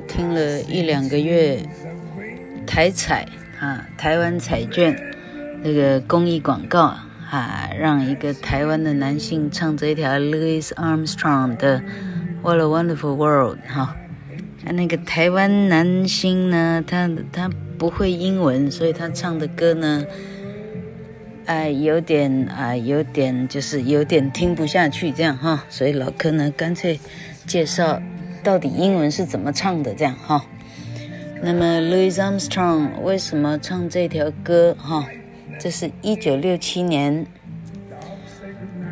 听了一两个月台彩啊，台湾彩券那个公益广告啊，让一个台湾的男性唱这一条 Louis Armstrong 的《What a Wonderful World》哈。啊，那个台湾男星呢，他他不会英文，所以他唱的歌呢，哎，有点啊，有点就是有点听不下去这样哈。所以老柯呢，干脆介绍。到底英文是怎么唱的？这样哈，那么 Louis Armstrong 为什么唱这条歌？哈，这是一九六七年，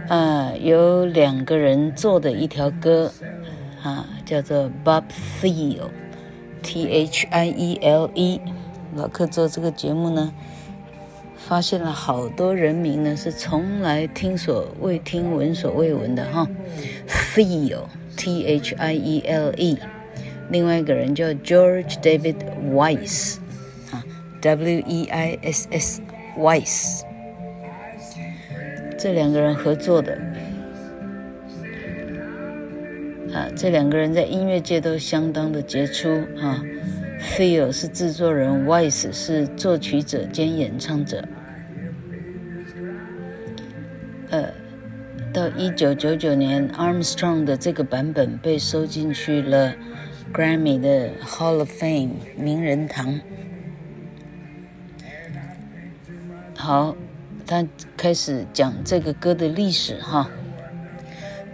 呃，有两个人做的一条歌，啊，叫做 Bob Thiele，T H I E L E。老客做这个节目呢，发现了好多人名呢是从来听所未听、闻所未闻的哈，Thiele。T H I E L E，另外一个人叫 George David Weiss，啊，W E I S S Weiss，这两个人合作的，啊，这两个人在音乐界都相当的杰出啊。Thiel 是制作人，Weiss 是作曲者兼演唱者。一九九九年，Armstrong 的这个版本被收进去了 Grammy 的 Hall of Fame 名人堂。好，他开始讲这个歌的历史哈。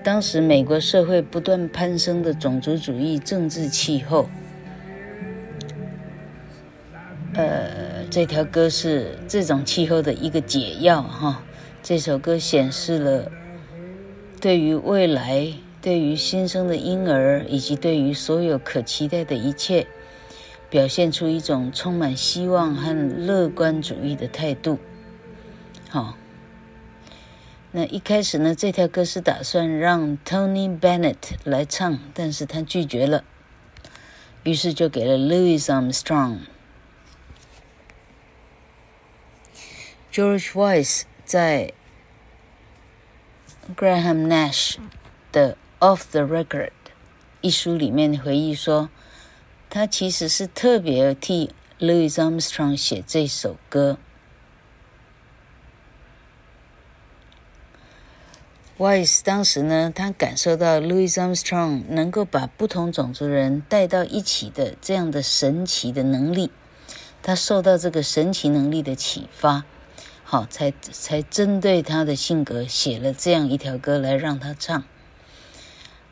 当时美国社会不断攀升的种族主义政治气候，呃，这条歌是这种气候的一个解药哈。这首歌显示了。对于未来，对于新生的婴儿，以及对于所有可期待的一切，表现出一种充满希望和乐观主义的态度。好，那一开始呢，这条歌是打算让 Tony Bennett 来唱，但是他拒绝了，于是就给了 Louis Armstrong。George Weiss 在。Graham Nash 的《Off the Record》一书里面回忆说，他其实是特别替 Louis Armstrong 写这首歌。Wise 当时呢，他感受到 Louis Armstrong 能够把不同种族人带到一起的这样的神奇的能力，他受到这个神奇能力的启发，好，才才针对他的性格写了这样一条歌来让他唱。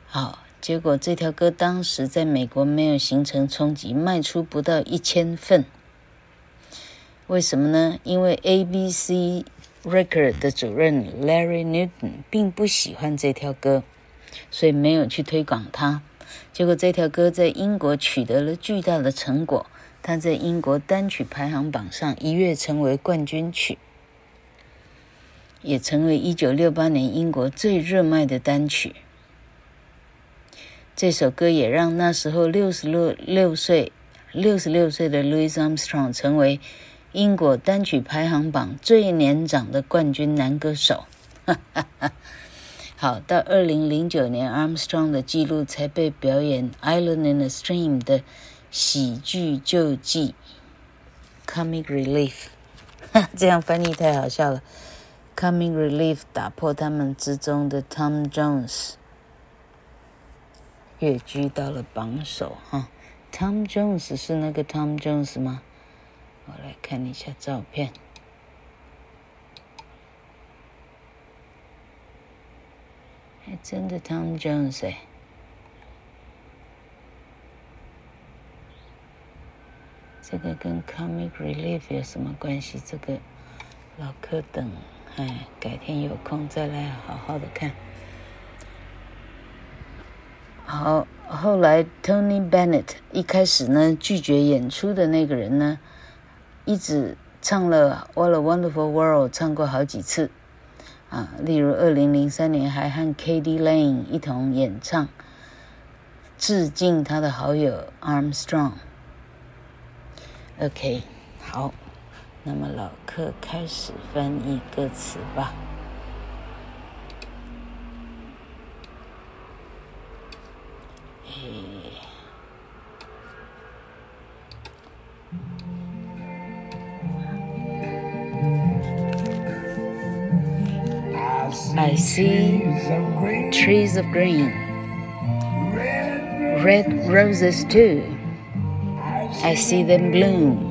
好，结果这条歌当时在美国没有形成冲击，卖出不到一千份。为什么呢？因为 ABC Record 的主任 Larry Newton 并不喜欢这条歌，所以没有去推广它。结果这条歌在英国取得了巨大的成果，它在英国单曲排行榜上一跃成为冠军曲，也成为1968年英国最热卖的单曲。这首歌也让那时候六十六六岁、六十六岁的 Louis Armstrong 成为英国单曲排行榜最年长的冠军男歌手，哈哈哈。好，到二零零九年，Armstrong 的记录才被表演《Island in a Stream》的喜剧救济 （Comic Relief）。哈，这样翻译太好笑了。Coming Relief 打破他们之中的 Tom Jones，跃居到了榜首。哈，Tom Jones 是那个 Tom Jones 吗？我来看一下照片，还真的 Tom Jones 哎，这个跟 Comic Relief 有什么关系？这个老柯等，哎，改天有空再来好好的看。好，后来 Tony Bennett 一开始呢拒绝演出的那个人呢，一直唱了《What a Wonderful World》，唱过好几次，啊，例如二零零三年还和 Katy Lane 一同演唱，致敬他的好友 Armstrong。OK，好，那么老客开始翻译歌词吧。I see trees of green, red roses too. I see them bloom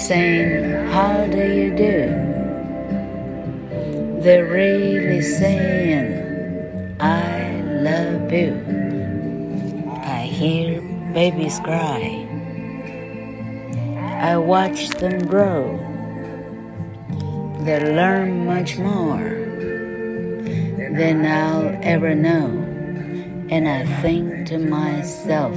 saying, How do you do? They're really saying, I love you. I hear babies cry. I watch them grow. They learn much more than I'll ever know. And I think to myself,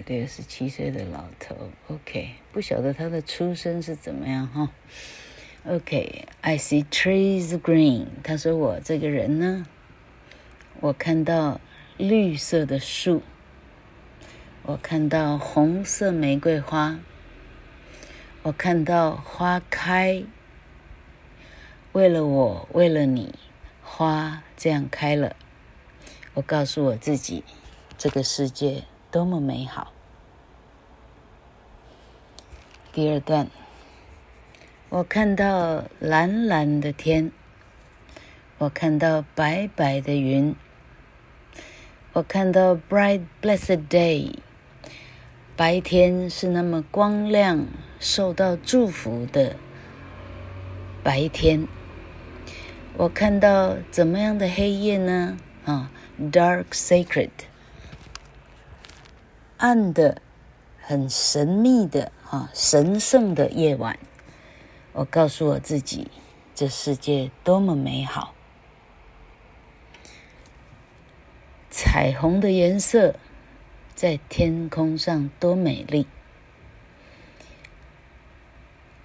六十七岁的老头，OK，不晓得他的出身是怎么样哈。OK，I see trees green。他说我这个人呢，我看到绿色的树，我看到红色玫瑰花，我看到花开，为了我，为了你，花这样开了。我告诉我自己，这个世界多么美好。第二段，我看到蓝蓝的天，我看到白白的云，我看到 bright blessed day，白天是那么光亮，受到祝福的白天。我看到怎么样的黑夜呢？啊。Dark, sacred，暗的、很神秘的、哈神圣的夜晚。我告诉我自己，这世界多么美好！彩虹的颜色在天空上多美丽。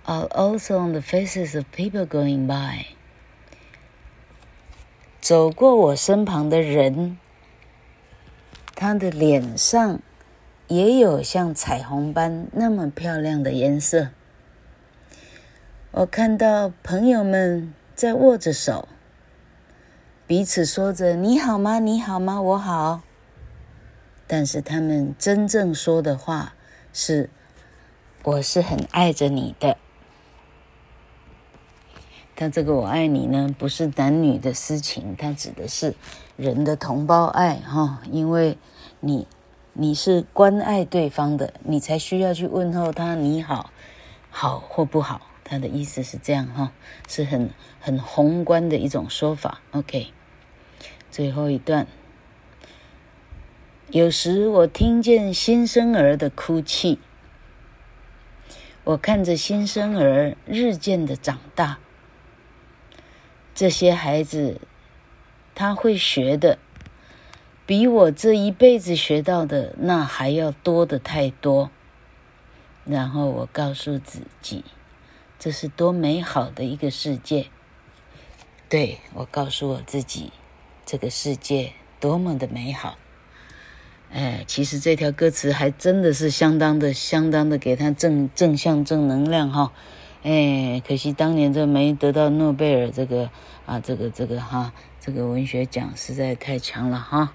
Also on the faces of people going by. 走过我身旁的人，他的脸上也有像彩虹般那么漂亮的颜色。我看到朋友们在握着手，彼此说着“你好吗？你好吗？我好。”但是他们真正说的话是：“我是很爱着你的。”他这个“我爱你”呢，不是男女的私情，它指的是人的同胞爱哈。因为你你是关爱对方的，你才需要去问候他你好，好或不好。他的意思是这样哈，是很很宏观的一种说法。OK，最后一段，有时我听见新生儿的哭泣，我看着新生儿日渐的长大。这些孩子，他会学的，比我这一辈子学到的那还要多得太多。然后我告诉自己，这是多美好的一个世界。对，我告诉我自己，这个世界多么的美好。哎，其实这条歌词还真的是相当的、相当的给他正正向正能量哈。哎，可惜当年这没得到诺贝尔这个啊，这个这个哈，这个文学奖实在太强了哈。